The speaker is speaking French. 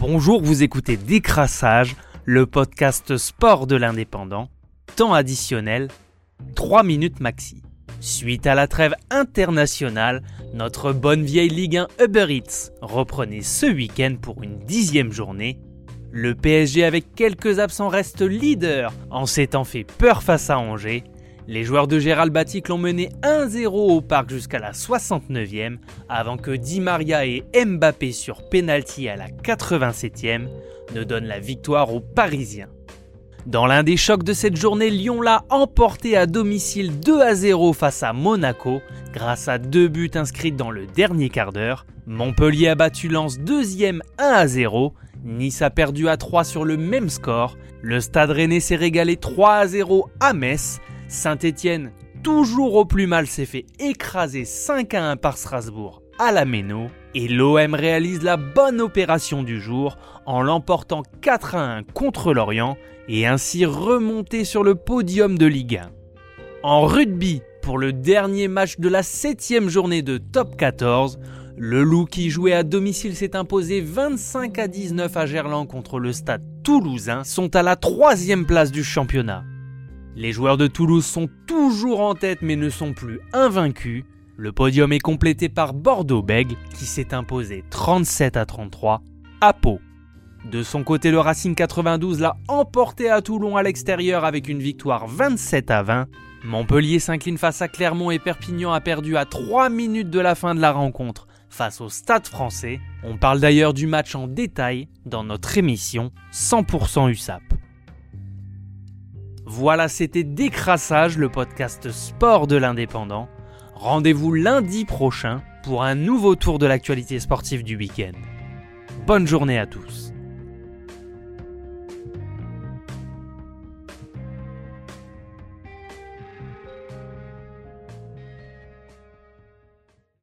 Bonjour, vous écoutez Décrassage, le podcast sport de l'indépendant. Temps additionnel, 3 minutes maxi. Suite à la trêve internationale, notre bonne vieille Ligue 1 Uber Eats reprenait ce week-end pour une dixième journée. Le PSG avec quelques absents reste leader en s'étant fait peur face à Angers les joueurs de Gérald Batic l'ont mené 1-0 au parc jusqu'à la 69e avant que Di Maria et Mbappé sur penalty à la 87e ne donnent la victoire aux Parisiens. Dans l'un des chocs de cette journée, Lyon l'a emporté à domicile 2 0 face à Monaco grâce à deux buts inscrits dans le dernier quart d'heure. Montpellier a battu Lens deuxième 1 0. Nice a perdu à 3 sur le même score. Le Stade Rennais s'est régalé 3 0 à Metz Saint-Étienne, toujours au plus mal, s'est fait écraser 5 à 1 par Strasbourg à la Méno. Et l'OM réalise la bonne opération du jour en l'emportant 4 à 1 contre l'Orient et ainsi remonter sur le podium de Ligue 1. En rugby, pour le dernier match de la 7 journée de Top 14, le Loup qui jouait à domicile s'est imposé 25 à 19 à Gerland contre le stade toulousain, sont à la troisième place du championnat. Les joueurs de Toulouse sont toujours en tête mais ne sont plus invaincus. Le podium est complété par Bordeaux-Bègles qui s'est imposé 37 à 33 à Pau. De son côté, le Racing 92 l'a emporté à Toulon à l'extérieur avec une victoire 27 à 20. Montpellier s'incline face à Clermont et Perpignan a perdu à 3 minutes de la fin de la rencontre face au Stade français. On parle d'ailleurs du match en détail dans notre émission 100% USAP. Voilà, c'était Décrassage, le podcast sport de l'indépendant. Rendez-vous lundi prochain pour un nouveau tour de l'actualité sportive du week-end. Bonne journée à tous.